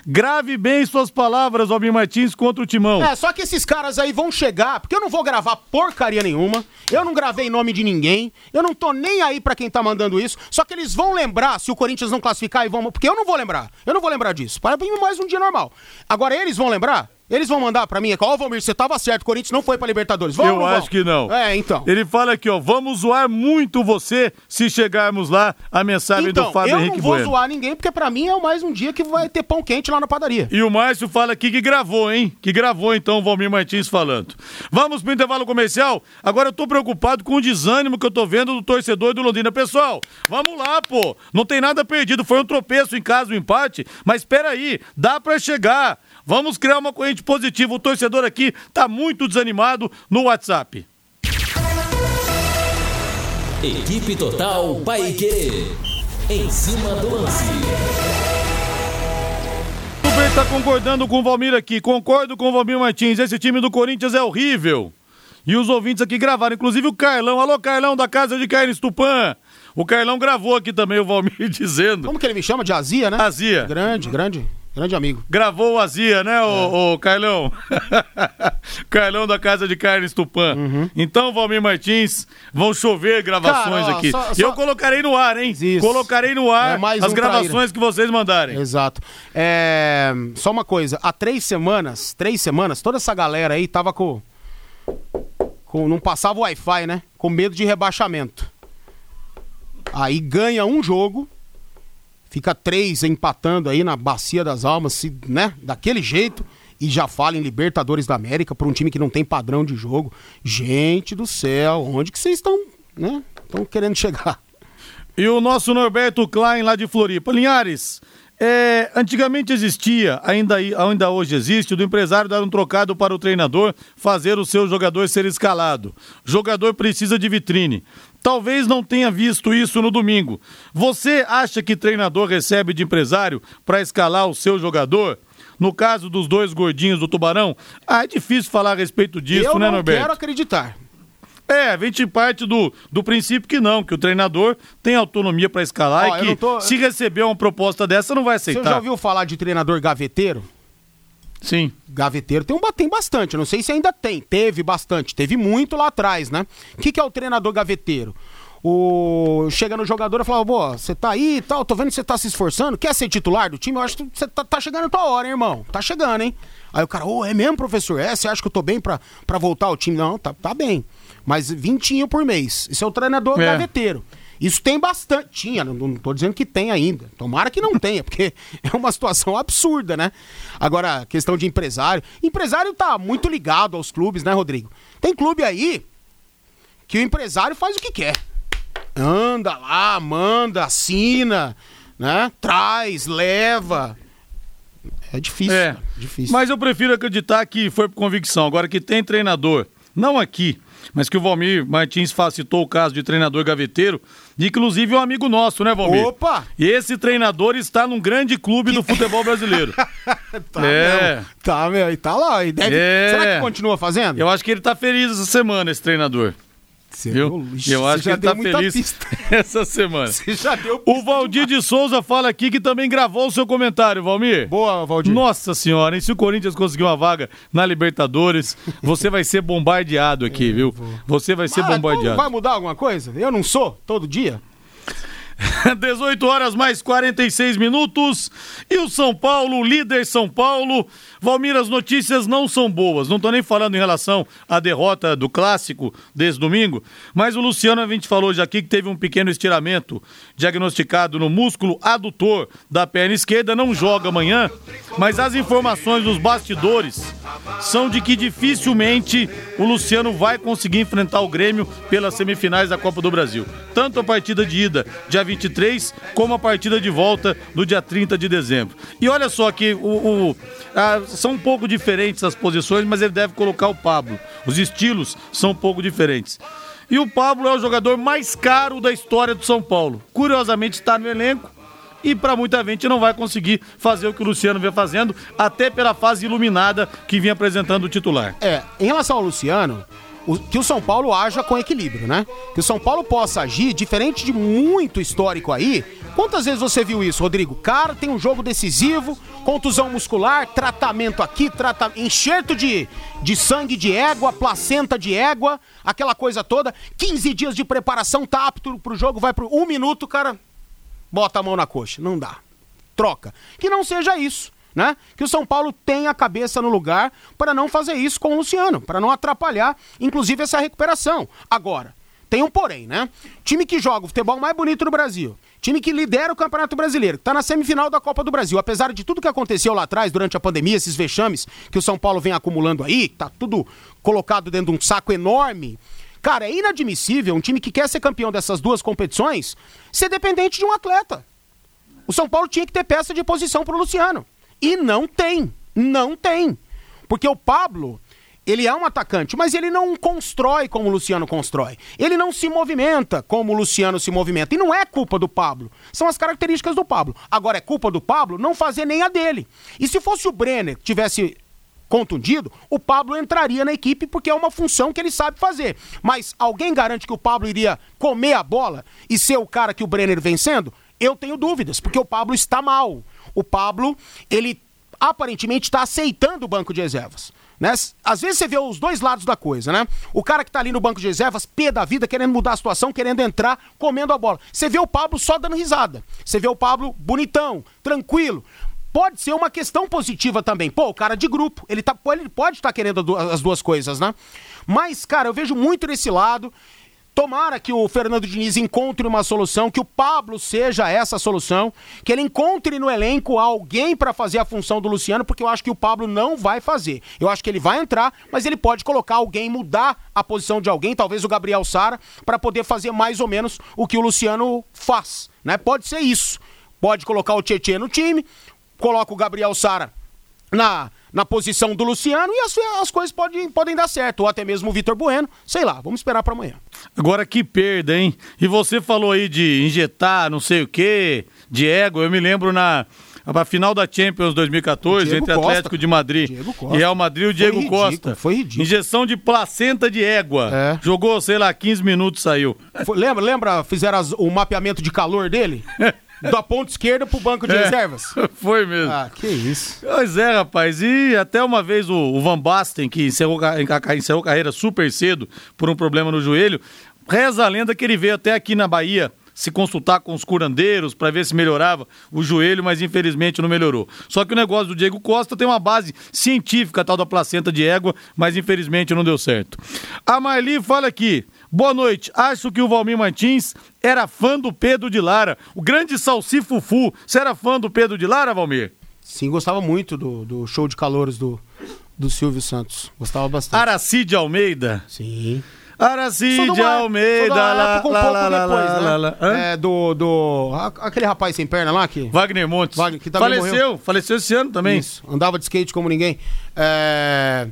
Grave bem suas palavras, Almir Martins, contra o Timão. É, só que esses caras aí vão chegar, porque eu não vou gravar porcaria nenhuma, eu não gravei nome de ninguém, eu não tô nem aí pra quem tá mandando isso, só que eles vão lembrar se o Corinthians não classificar e vão. Porque eu não vou lembrar, eu não vou lembrar disso. Para mim, mais um dia normal. Agora eles vão lembrar? Eles vão mandar pra mim, ó, oh, Valmir, você tava certo, o Corinthians não foi pra Libertadores. Vão, Eu acho que não. É, então. Ele fala aqui, ó, vamos zoar muito você se chegarmos lá a mensagem então, do Fábio eu Henrique não vou Bueno. zoar ninguém, porque pra mim é mais um dia que vai ter pão quente lá na padaria. E o Márcio fala aqui que gravou, hein? Que gravou então o Valmir Martins falando. Vamos pro intervalo comercial? Agora eu tô preocupado com o desânimo que eu tô vendo do torcedor do Londrina. Pessoal, vamos lá, pô. Não tem nada perdido. Foi um tropeço em casa, um empate. Mas espera aí, dá pra chegar. Vamos criar uma corrente positiva. O torcedor aqui tá muito desanimado no WhatsApp. Equipe Total Paique. Em cima do lance. O Bem tá concordando com o Valmir aqui. Concordo com o Valmir Martins. Esse time do Corinthians é horrível. E os ouvintes aqui gravaram, inclusive o Carlão. Alô, Carlão da Casa de Carnes Tupã. O Carlão gravou aqui também o Valmir [LAUGHS] dizendo. Como que ele me chama? De Azia, né? Azia. Grande, grande, grande amigo. Gravou o Azia, né, ô, ô Carlão? [LAUGHS] Carlão da Casa de Carnes Tupã. Então, Valmir Martins, vão chover gravações Uhum. Cara, ó, aqui. só- E só- eu colocarei no ar, hein? Isso. Colocarei no ar É mais as um gravações traíra. que vocês mandarem. Exato. É, Só uma coisa, há três semanas, três semanas, toda essa galera aí tava com. com... Não passava o Wi-Fi, né? Com medo de rebaixamento. Aí ganha um jogo, fica três empatando aí na Bacia das Almas, se, né? Daquele jeito. E já fala em Libertadores da América para um time que não tem padrão de jogo. Gente do céu, onde que vocês estão, né? Estão querendo chegar. E o nosso Norberto Klein, lá de Floripa. Linhares, é, antigamente existia, ainda, ainda hoje existe, do empresário dar um trocado para o treinador fazer o seu jogador ser escalado. Jogador precisa de vitrine. Talvez não tenha visto isso no domingo. Você acha que treinador recebe de empresário para escalar o seu jogador? No caso dos dois gordinhos do Tubarão, ah, é difícil falar a respeito disso, Eu né, não Norberto? quero acreditar. É, a gente parte do, do princípio que não, que o treinador tem autonomia para escalar Ó, eu e que não tô- se receber uma proposta dessa não vai Você aceitar. já ouviu falar de treinador gaveteiro? Sim. Gaveteiro tem, um, tem bastante, não sei se ainda tem. Teve bastante, teve muito lá atrás, né? O que, que é o treinador gaveteiro? O... Chega no jogador e fala, pô, você tá aí e tal, tô vendo que você tá se esforçando, quer ser titular do time? Eu acho que você tá, tá chegando a tua hora, hein, irmão? Tá chegando, hein? Aí o cara, ô, é mesmo, professor? É, você acha que eu tô bem pra, pra voltar ao time? Não, tá, tá bem. Mas vintinho por mês. Isso é o treinador É. gaveteiro. Isso tem bastante. Tinha, não, tô dizendo que tem ainda. Tomara que não [LAUGHS] tenha, porque é uma situação absurda, né? Agora, questão de empresário. Empresário tá muito ligado aos clubes, né, Rodrigo? Tem clube aí que o empresário faz o que quer. Anda lá, manda, assina, né? Traz, leva. É difícil, É. cara, difícil. Mas eu prefiro acreditar que foi por convicção. Agora que tem treinador, não aqui, mas que o Valmir Martins fa- citou o caso de treinador gaveteiro, inclusive um amigo nosso, né, Valmir? Opa! E esse treinador está num grande clube do futebol brasileiro. [LAUGHS] Tá É. mesmo. Tá, meu, e tá lá. E deve... É. Será que continua fazendo? Eu acho que ele tá feliz essa semana, esse treinador. Você Viu? Ixi, eu acho que ele tá feliz pista. [LAUGHS] essa semana. Você já deu O Valdir de Souza fala aqui que também gravou o seu comentário, Valmir. Boa, Valdir. Nossa senhora, hein? Se o Corinthians conseguir uma vaga na Libertadores, você vai ser bombardeado aqui, [LAUGHS] viu? Você vai ser então bombardeado. vai mudar alguma coisa? Eu não sou, todo dia. [LAUGHS] 18 horas mais 46 minutos. E o São Paulo, líder São Paulo. Valmir, as notícias não são boas. Não tô nem falando em relação à derrota do clássico desse domingo. Mas o Luciano, a gente falou já aqui que teve um pequeno estiramento diagnosticado no músculo adutor da perna esquerda. Não joga amanhã. Mas as informações dos bastidores são de que dificilmente o Luciano vai conseguir enfrentar o Grêmio pelas semifinais da Copa do Brasil. Tanto a partida de ida, dia 23, como a partida de volta no dia 30 de dezembro. E olha só que o, o- ah, são um pouco diferentes as posições, mas ele deve colocar o Pablo. Os estilos são um pouco diferentes. E o Pablo é o jogador mais caro da história do São Paulo. Curiosamente está no elenco e para muita gente não vai conseguir fazer o que o Luciano vem fazendo, até pela fase iluminada que vinha apresentando o titular. É, em relação ao Luciano, que o São Paulo haja com equilíbrio, né? Que o São Paulo possa agir diferente de muito histórico aí. Quantas vezes você viu isso, Rodrigo? Cara, tem um jogo decisivo, contusão muscular, tratamento aqui, trata... enxerto de, de sangue de égua, placenta de égua, aquela coisa toda. 15 dias de preparação, tá apto pro jogo, vai pro um minuto, cara, bota a mão na coxa. Não dá. Troca. Que não seja isso. Né? Que o São Paulo tenha a cabeça no lugar para não fazer isso com o Luciano, para não atrapalhar, inclusive, essa recuperação. Agora, tem um porém, né? Time que joga o futebol mais bonito do Brasil, time que lidera o Campeonato Brasileiro, que tá na semifinal da Copa do Brasil, apesar de tudo que aconteceu lá atrás durante a pandemia, esses vexames que o São Paulo vem acumulando aí, tá tudo colocado dentro de um saco enorme. Cara, é inadmissível um time que quer ser campeão dessas duas competições ser dependente de um atleta. O São Paulo tinha que ter peça de posição pro Luciano. E não tem. Não tem. Porque o Pablo, ele é um atacante, mas ele não constrói como o Luciano constrói. Ele não se movimenta como o Luciano se movimenta. E não é culpa do Pablo. São as características do Pablo. Agora, é culpa do Pablo não fazer nem a dele. E se fosse o Brenner que tivesse contundido, o Pablo entraria na equipe porque é uma função que ele sabe fazer. Mas alguém garante que o Pablo iria comer a bola e ser o cara que o Brenner vem sendo? Eu tenho dúvidas, porque o Pablo está mal. O Pablo, ele aparentemente está aceitando o banco de reservas. Né? Às vezes você vê os dois lados da coisa, né? O cara que tá ali no banco de reservas, pé da vida, querendo mudar a situação, querendo entrar, comendo a bola. Você vê o Pablo só dando risada. Você vê o Pablo bonitão, tranquilo. Pode ser uma questão positiva também. Pô, o cara de grupo, ele, tá, ele pode estar querendo du- as duas coisas, né? Mas, cara, eu vejo muito nesse lado. Tomara que o Fernando Diniz encontre uma solução, que o Pablo seja essa solução, que ele encontre no elenco alguém para fazer a função do Luciano, porque eu acho que o Pablo não vai fazer. Eu acho que ele vai entrar, mas ele pode colocar alguém, mudar a posição de alguém, talvez o Gabriel Sara, para poder fazer mais ou menos o que o Luciano faz, né? Pode ser isso. Pode colocar o Tietchan no time, coloca o Gabriel Sara na, na posição do Luciano e as, as coisas podem, podem dar certo. Ou até mesmo o Vitor Bueno. Sei lá, vamos esperar para amanhã. Agora que perda, hein? E você falou aí de injetar não sei o quê, de ego. Eu me lembro na a final da Champions 2014 Diego entre Costa. Atlético de Madrid e Real Madrid, o Diego ridículo, Costa. foi ridículo. Injeção de placenta de égua. É. Jogou, sei lá, 15 minutos saiu. Foi- lembra, lembra, fizeram as- o mapeamento de calor dele? [LAUGHS] da ponta esquerda pro banco de É. reservas. [LAUGHS] Foi mesmo. Ah, que isso. Pois é, rapaz. E até uma vez o, o Van Basten, que encerrou, encerrou carreira super cedo por um problema no joelho, reza a lenda que ele veio até aqui na Bahia se consultar com os curandeiros para ver se melhorava o joelho, mas infelizmente não melhorou. Só que o negócio do Diego Costa tem uma base científica, tal da placenta de égua, mas infelizmente não deu certo. A Marli fala aqui. Boa noite. Acho que o Valmir Martins era fã do Pedro de Lara, o grande salsifufu. Você era fã do Pedro de Lara, Valmir? Sim, gostava muito do, do show de calouros do, do Silvio Santos. Gostava bastante. Aracide Almeida. Sim. Aracide uma- Almeida. lá, um lá, lá, depois, lá, né? lá? É, do, do... Aquele rapaz sem perna lá que... Wagner Montes. Wagner, que faleceu, morreu. faleceu esse ano também. Isso, andava de skate como ninguém. É...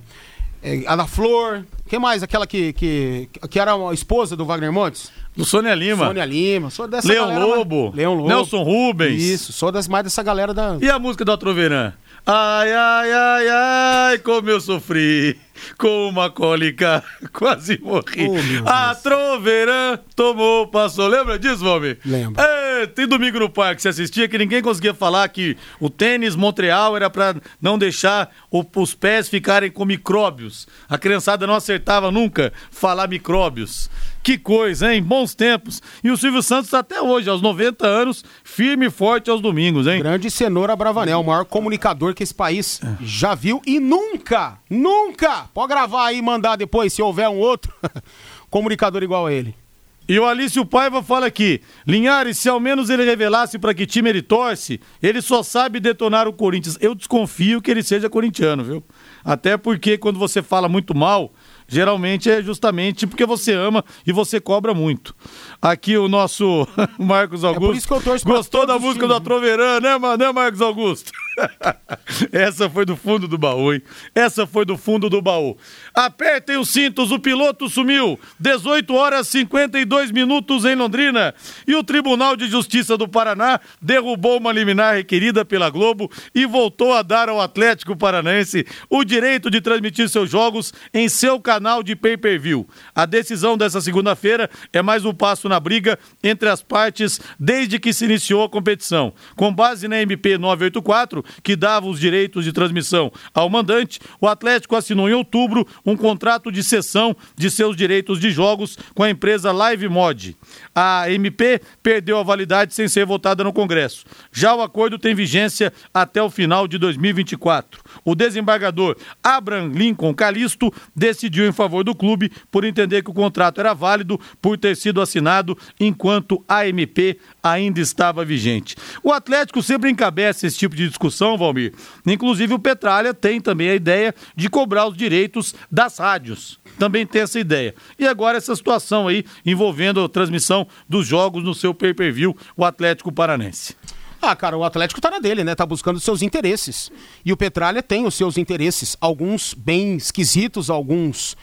é, Ana Flor. Quem mais? Aquela que, que, que era a esposa do Wagner Montes? Do Sônia Lima. Sônia Lima. Sou dessa Leão galera, Lobo. mas- Leão Lobo. Nelson Rubens. Isso, sou das, mais dessa galera da... E a música do Atroverã? Ai, ai, ai, ai, como eu sofri com uma cólica, [LAUGHS] quase morri. Oh, a Troverã tomou, passou. Lembra disso, Valmir? Lembro. É, tem domingo no parque, você assistia que ninguém conseguia falar que o tênis Montreal era pra não deixar o- os pés ficarem com micróbios. A criançada não acertava nunca falar micróbios. Que coisa, hein? Bons tempos. E o Silvio Santos tá até hoje, aos 90 anos, firme e forte aos domingos, hein? Grande Cenoura Bravanel, o maior comunicador que esse país É. já viu e nunca, nunca, pode gravar aí e mandar depois, se houver um outro [LAUGHS] comunicador igual a ele. E o Alício Paiva fala aqui: Linhares, se ao menos ele revelasse para que time ele torce, ele só sabe detonar o Corinthians. Eu desconfio que ele seja corintiano, viu? Até porque quando você fala muito mal, geralmente é justamente porque você ama e você cobra muito. Aqui o nosso [LAUGHS] Marcos Augusto. É por isso que eu torço Gostou da música times, do Atroverã, né, mano? né, Marcos Augusto? [LAUGHS] Essa foi do fundo do baú, hein? Essa foi do fundo do baú. Apertem os cintos, o piloto sumiu. 18 horas 52 minutos em Londrina. E o Tribunal de Justiça do Paraná derrubou uma liminar requerida pela Globo e voltou a dar ao Atlético Paranaense o direito de transmitir seus jogos em seu canal de pay-per-view. A decisão dessa segunda-feira é mais um passo na briga entre as partes desde que se iniciou a competição. Com base na MP 984, que dava os direitos de transmissão ao mandante, o Atlético assinou em outubro um contrato de cessão de seus direitos de jogos com a empresa Live Mod. A MP perdeu a validade sem ser votada no Congresso. Já o acordo tem vigência até o final de 2024. O desembargador Abraham Lincoln Calisto decidiu em favor do clube por entender que o contrato era válido por ter sido assinado enquanto a MP ainda estava vigente. O Atlético sempre encabeça esse tipo de discussão, Valmir. Inclusive o Petralha tem também a ideia de cobrar os direitos das rádios. Também tem essa ideia. E agora essa situação aí envolvendo a transmissão dos jogos no seu pay-per-view, o Atlético Paranense. Ah, cara, o Atlético tá na dele, né? Tá buscando seus interesses. E o Petralha tem os seus interesses, alguns bem esquisitos, alguns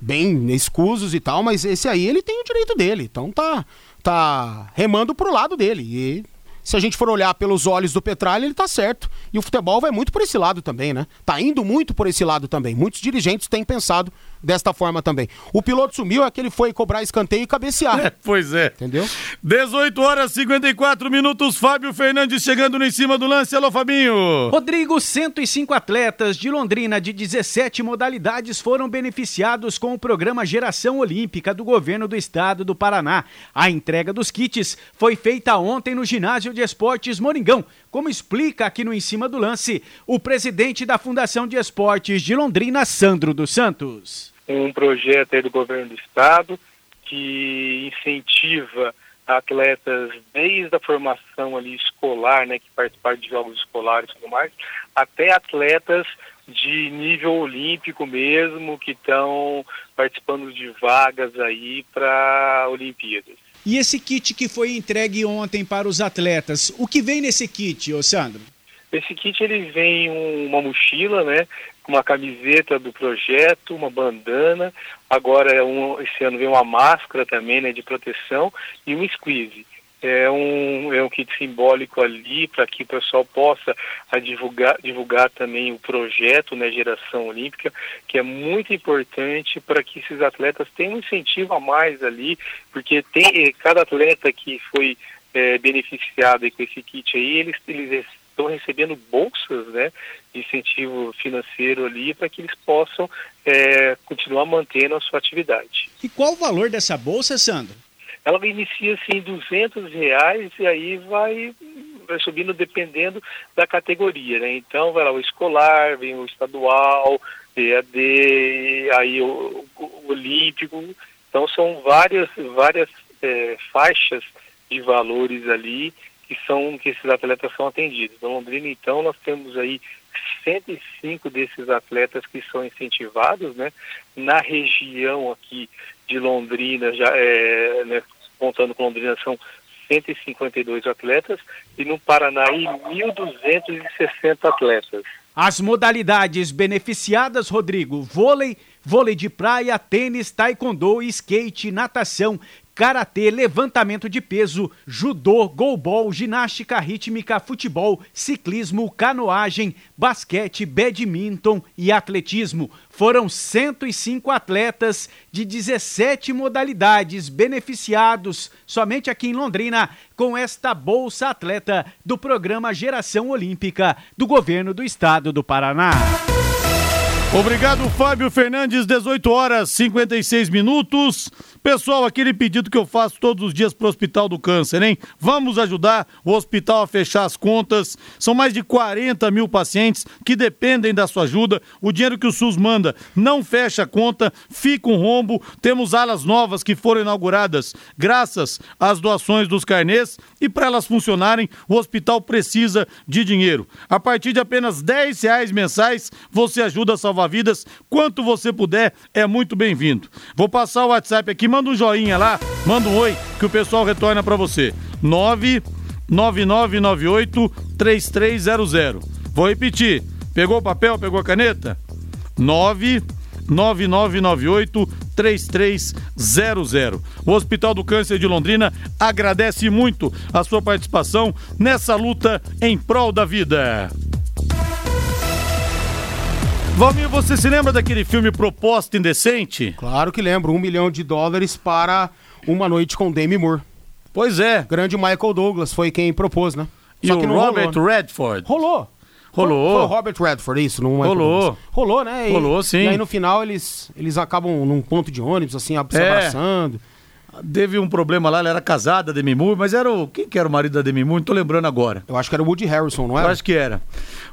bem escusos e tal, mas esse aí ele tem o direito dele. Então tá tá remando pro lado dele. E se a gente for olhar pelos olhos do Petralha, ele tá certo. E o futebol vai muito por esse lado também, né? Tá indo muito por esse lado também. Muitos dirigentes têm pensado desta forma também. O piloto sumiu é que ele foi cobrar escanteio e cabecear. [LAUGHS] É, pois é. Entendeu? 18 horas e 54 minutos. Fábio Fernandes chegando no em cima do lance. Alô, Fabinho. Rodrigo, 105 atletas de Londrina de 17 modalidades foram beneficiados com o programa Geração Olímpica do governo do estado do Paraná. A entrega dos kits foi feita ontem no ginásio de esportes Moringão, como explica aqui no Em Cima do Lance o presidente da Fundação de Esportes de Londrina, Sandro dos Santos. Um projeto aí do governo do estado que incentiva atletas desde a formação ali escolar, né, que participaram de jogos escolares e tudo mais, até atletas de nível olímpico mesmo, que estão participando de vagas aí para Olimpíadas. E esse kit que foi entregue ontem para os atletas, o que vem nesse kit, ô Sandro? Esse kit ele vem um, uma mochila, né, uma camiseta do projeto, uma bandana, agora é um, esse ano vem uma máscara também, né, de proteção e um squeeze. É um, é um kit simbólico ali para que o pessoal possa a divulgar, divulgar também o projeto, né, Geração Olímpica, que é muito importante para que esses atletas tenham um incentivo a mais ali, porque tem cada atleta que foi é, beneficiado com esse kit aí, eles, eles estão recebendo bolsas, né, de incentivo financeiro ali para que eles possam é, continuar mantendo a sua atividade. E qual o valor dessa bolsa, Sandro? Ela inicia assim em 200 reais e aí vai, vai subindo dependendo da categoria, né? Então vai lá o escolar, vem o estadual, EAD, aí o, o, o olímpico. Então são várias várias é, faixas de valores ali que são que esses atletas são atendidos. No Londrina, então, nós temos aí 105 desses atletas que são incentivados, né? Na região aqui de Londrina, já é, né, contando com Londrina, são 152 atletas e no Paraná 1.260 atletas. As modalidades beneficiadas, Rodrigo, vôlei, vôlei de praia, tênis, taekwondo, skate, natação, karatê, levantamento de peso, judô, golbol, ginástica rítmica, futebol, ciclismo, canoagem, basquete, badminton e atletismo. Foram 105 atletas de 17 modalidades beneficiados somente aqui em Londrina com esta bolsa atleta do programa Geração Olímpica do governo do estado do Paraná. Obrigado, Fábio Fernandes, 18 horas 56 minutos. Pessoal, aquele pedido que eu faço todos os dias para o Hospital do Câncer, hein? Vamos ajudar o hospital a fechar as contas. São mais de 40 mil pacientes que dependem da sua ajuda. O dinheiro que o SUS manda não fecha a conta, fica um rombo. Temos alas novas que foram inauguradas graças às doações dos carnês e para elas funcionarem, o hospital precisa de dinheiro. A partir de apenas 10 reais mensais, você ajuda a salvar vidas. Quanto você puder, é muito bem-vindo. Vou passar o WhatsApp aqui, manda um joinha lá, manda um oi, que o pessoal retorna para você. 99998 3300. Vou repetir. Pegou o papel, pegou a caneta? 99998 3300. O Hospital do Câncer de Londrina agradece muito a sua participação nessa luta em prol da vida. Valmir, você se lembra daquele filme Proposta Indecente? Claro que lembro, um milhão de dólares para uma noite com Demi Moore. Pois é. Grande Michael Douglas foi quem propôs, né? E o Robert rolou, né? Redford? Rolou. Rolou. Foi, o Robert Redford, isso, não é Rolou. Rolou, né? E, Rolou, sim. E aí no final eles, eles acabam num ponto de ônibus, assim, se É. abraçando. Teve um problema lá, ela era casada, Demi Moore, mas era o. Quem que era o marido da Demi Moore? Não tô lembrando agora. Eu acho que era o Woody Harrison, não Eu era? acho que era.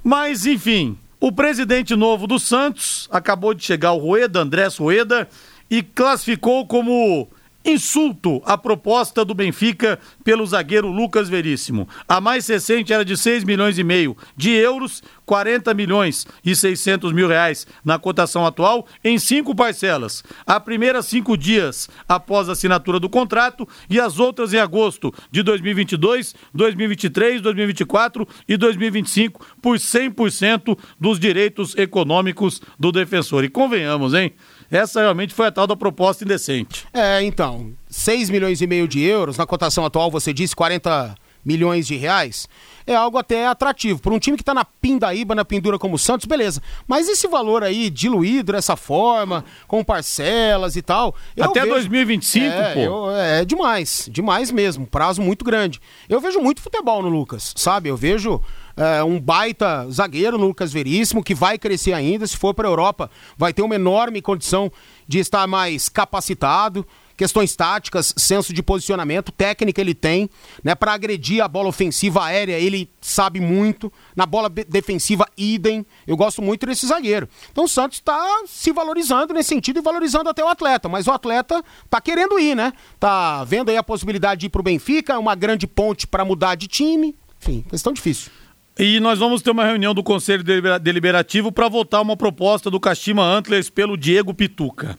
Mas, enfim, o presidente novo do Santos acabou de chegar, o Rueda, Andrés Rueda, e classificou como insulto a proposta do Benfica pelo zagueiro Lucas Veríssimo. A mais recente era de 6 milhões e meio de euros, 40 milhões e 600 mil reais na cotação atual, em cinco parcelas. A primeira cinco dias após a assinatura do contrato e as outras em agosto de 2022, 2023, 2024 e 2025 por 100% dos direitos econômicos do defensor. E convenhamos, hein? Essa realmente foi a tal da proposta indecente. É, então, 6 milhões e meio de euros, na cotação atual você disse 40 milhões de reais, é algo até atrativo. Para um time que está na pindaíba, na pendura como o Santos, beleza. Mas esse valor aí, diluído dessa forma, com parcelas e tal... Até vejo- 2025, é, pô. eu- é demais, demais mesmo, prazo muito grande. Eu vejo muito futebol no Lucas, sabe? Eu vejo é, um baita zagueiro no Lucas Veríssimo, que vai crescer ainda, se for para a Europa, vai ter uma enorme condição de estar mais capacitado. Questões táticas, senso de posicionamento, técnica ele tem, né? Para agredir a bola ofensiva aérea, ele sabe muito. Na bola defensiva, idem. Eu gosto muito desse zagueiro. Então o Santos está se valorizando nesse sentido e valorizando até o atleta. Mas o atleta tá querendo ir, né? Tá vendo aí a possibilidade de ir pro Benfica, uma grande ponte para mudar de time. Enfim, questão difícil. E nós vamos ter uma reunião do Conselho Delibera- Deliberativo para votar uma proposta do Kashima Antlers pelo Diego Pituca.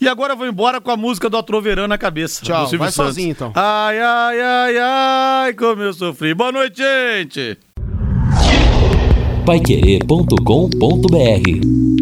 E agora eu vou embora com a música do Atroverã na cabeça. Tchau, vai Santos. sozinho, então. Ai, ai, ai, ai, como eu sofri. Boa noite, gente! Paiquerê.com.br